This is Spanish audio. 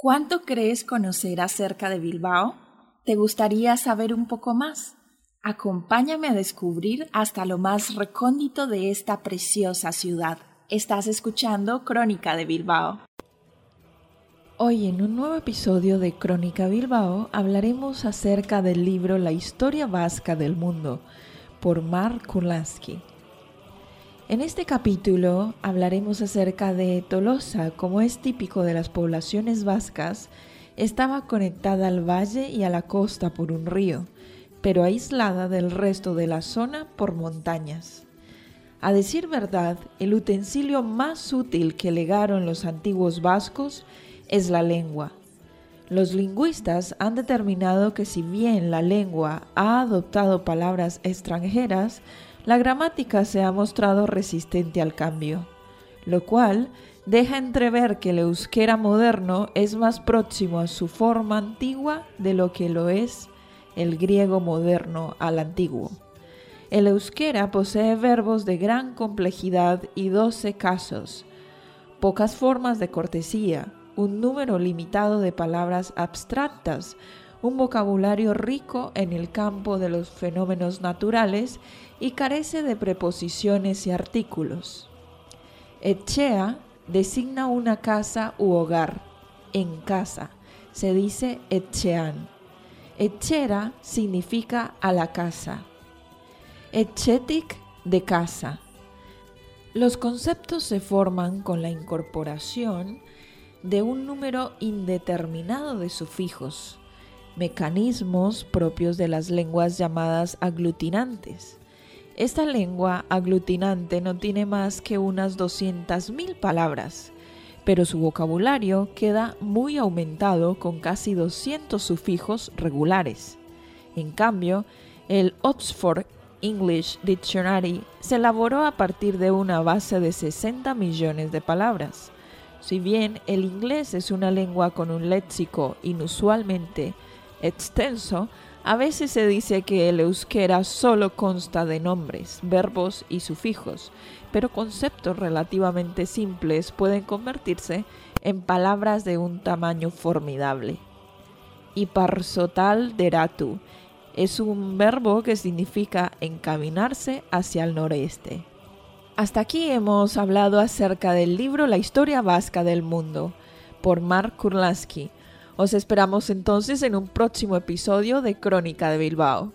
¿Cuánto crees conocer acerca de Bilbao? ¿Te gustaría saber un poco más? Acompáñame a descubrir hasta lo más recóndito de esta preciosa ciudad. Estás escuchando Crónica de Bilbao. Hoy en un nuevo episodio de Crónica Bilbao hablaremos acerca del libro La historia vasca del mundo por Mark Kurlansky. En este capítulo hablaremos acerca de Tolosa, como es típico de las poblaciones vascas, estaba conectada al valle y a la costa por un río, pero aislada del resto de la zona por montañas. A decir verdad, el utensilio más útil que legaron los antiguos vascos es la lengua. Los lingüistas han determinado que si bien la lengua ha adoptado palabras extranjeras, la gramática se ha mostrado resistente al cambio, lo cual deja entrever que el euskera moderno es más próximo a su forma antigua de lo que lo es el griego moderno al antiguo. El euskera posee verbos de gran complejidad y doce casos, pocas formas de cortesía, un número limitado de palabras abstractas, un vocabulario rico en el campo de los fenómenos naturales y carece de preposiciones y artículos. Etchea designa una casa u hogar, en casa, se dice etchean. Etchera significa a la casa. Etchetic de casa. Los conceptos se forman con la incorporación de un número indeterminado de sufijos, mecanismos propios de las lenguas llamadas aglutinantes. Esta lengua aglutinante no tiene más que unas 200.000 palabras, pero su vocabulario queda muy aumentado con casi 200 sufijos regulares. En cambio, el Oxford English Dictionary se elaboró a partir de una base de 60 millones de palabras. Si bien el inglés es una lengua con un léxico inusualmente extenso, a veces se dice que el euskera solo consta de nombres, verbos y sufijos, pero conceptos relativamente simples pueden convertirse en palabras de un tamaño formidable. Iparsotal deratu es un verbo que significa encaminarse hacia el noreste. Hasta aquí hemos hablado acerca del libro La historia vasca del mundo por Mark Kurlansky. Os esperamos entonces en un próximo episodio de Crónica de Bilbao.